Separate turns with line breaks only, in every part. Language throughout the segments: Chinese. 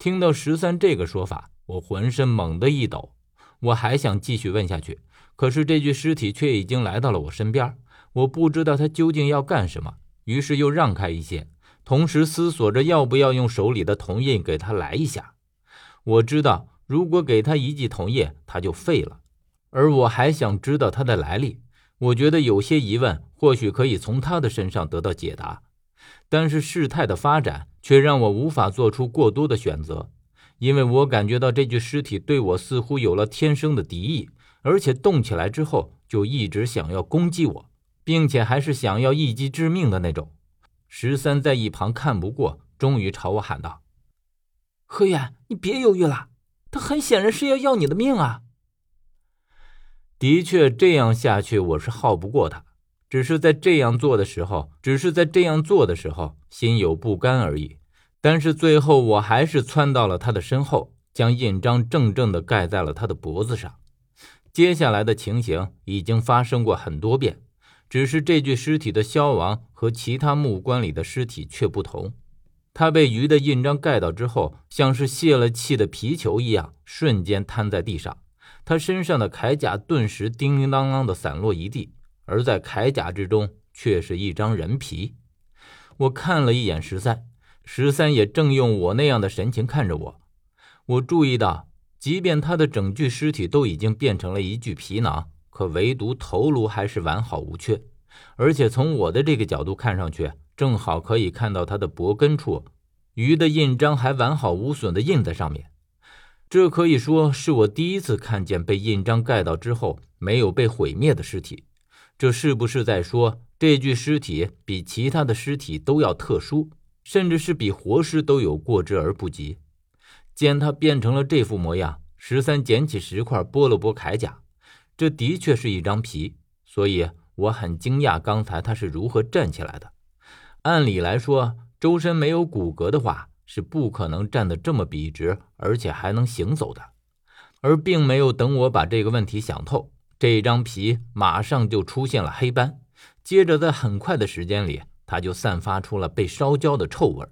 听到十三这个说法，我浑身猛地一抖。我还想继续问下去，可是这具尸体却已经来到了我身边，我不知道他究竟要干什么，于是又让开一些，同时思索着要不要用手里的铜印给他来一下。我知道，如果给他一记铜印，他就废了。而我还想知道他的来历，我觉得有些疑问，或许可以从他的身上得到解答。但是事态的发展却让我无法做出过多的选择，因为我感觉到这具尸体对我似乎有了天生的敌意，而且动起来之后就一直想要攻击我，并且还是想要一击致命的那种。十三在一旁看不过，终于朝我喊道：“
何远，你别犹豫了，他很显然是要要你的命啊！”
的确，这样下去我是耗不过他。只是在这样做的时候，只是在这样做的时候，心有不甘而已。但是最后，我还是窜到了他的身后，将印章正正的盖在了他的脖子上。接下来的情形已经发生过很多遍，只是这具尸体的消亡和其他木棺里的尸体却不同。他被鱼的印章盖到之后，像是泄了气的皮球一样，瞬间瘫在地上。他身上的铠甲顿时叮叮当当的散落一地。而在铠甲之中，却是一张人皮。我看了一眼十三，十三也正用我那样的神情看着我。我注意到，即便他的整具尸体都已经变成了一具皮囊，可唯独头颅还是完好无缺。而且从我的这个角度看上去，正好可以看到他的脖根处，鱼的印章还完好无损的印在上面。这可以说是我第一次看见被印章盖到之后没有被毁灭的尸体。这是不是在说这具尸体比其他的尸体都要特殊，甚至是比活尸都有过之而不及？见他变成了这副模样，十三捡起石块拨了拨铠甲，这的确是一张皮，所以我很惊讶刚才他是如何站起来的。按理来说，周身没有骨骼的话，是不可能站得这么笔直，而且还能行走的。而并没有等我把这个问题想透。这一张皮马上就出现了黑斑，接着在很快的时间里，它就散发出了被烧焦的臭味，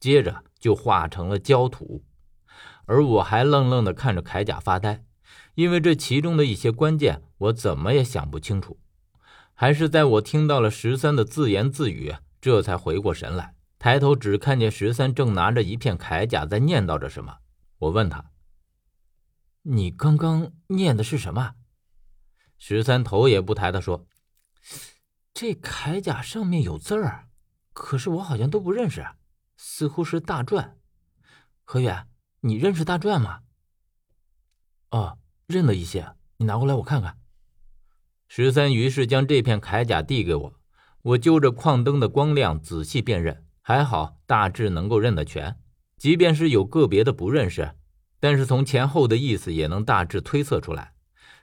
接着就化成了焦土。而我还愣愣地看着铠甲发呆，因为这其中的一些关键我怎么也想不清楚。还是在我听到了十三的自言自语，这才回过神来，抬头只看见十三正拿着一片铠甲在念叨着什么。我问他：“
你刚刚念的是什么？”
十三头也不抬的说：“
这铠甲上面有字儿，可是我好像都不认识，似乎是大篆。何远，你认识大篆吗？”“
哦，认得一些，你拿过来我看看。”十三于是将这片铠甲递给我，我就着矿灯的光亮仔细辨认，还好大致能够认得全，即便是有个别的不认识，但是从前后的意思也能大致推测出来。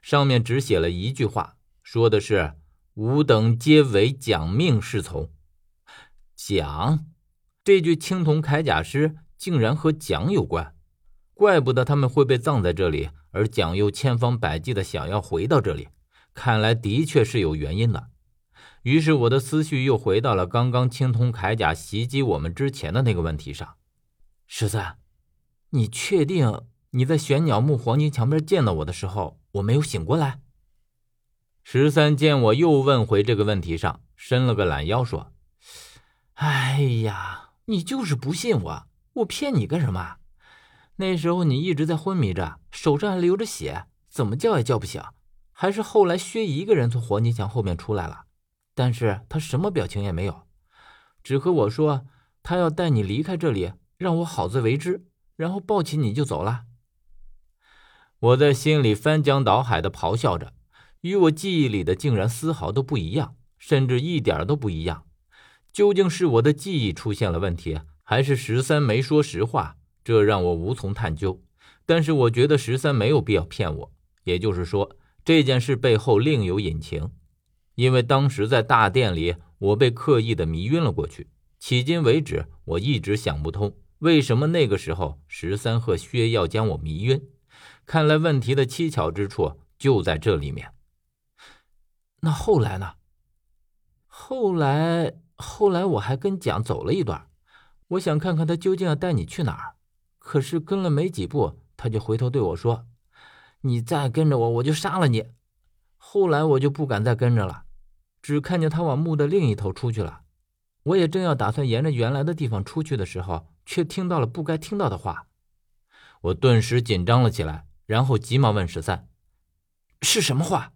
上面只写了一句话，说的是“吾等皆为蒋命侍从”。蒋，这具青铜铠甲师竟然和蒋有关，怪不得他们会被葬在这里，而蒋又千方百计的想要回到这里，看来的确是有原因的。于是我的思绪又回到了刚刚青铜铠甲袭击我们之前的那个问题上。
十三，你确定你在玄鸟墓黄金墙边见到我的时候？我没有醒过来。
十三见我又问回这个问题上，伸了个懒腰，说：“
哎呀，你就是不信我，我骗你干什么？那时候你一直在昏迷着，手上还流着血，怎么叫也叫不醒。还是后来薛一个人从黄金墙后面出来了，但是他什么表情也没有，只和我说他要带你离开这里，让我好自为之，然后抱起你就走了。”
我在心里翻江倒海的咆哮着，与我记忆里的竟然丝毫都不一样，甚至一点都不一样。究竟是我的记忆出现了问题，还是十三没说实话？这让我无从探究。但是我觉得十三没有必要骗我，也就是说，这件事背后另有隐情。因为当时在大殿里，我被刻意的迷晕了过去。迄今为止，我一直想不通，为什么那个时候十三和薛要将我迷晕。看来问题的蹊跷之处就在这里面。
那后来呢？后来，后来我还跟蒋走了一段，我想看看他究竟要带你去哪儿。可是跟了没几步，他就回头对我说：“你再跟着我，我就杀了你。”后来我就不敢再跟着了，只看见他往墓的另一头出去了。我也正要打算沿着原来的地方出去的时候，却听到了不该听到的话。
我顿时紧张了起来，然后急忙问十三：“
是什么话？”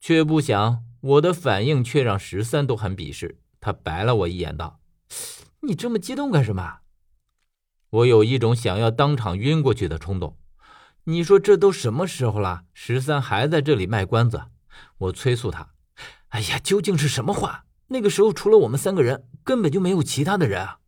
却不想我的反应却让十三都很鄙视。他白了我一眼，道：“
你这么激动干什么？”
我有一种想要当场晕过去的冲动。
你说这都什么时候了，十三还在这里卖关子？我催促他：“哎呀，究竟是什么话？那个时候除了我们三个人，根本就没有其他的人啊！”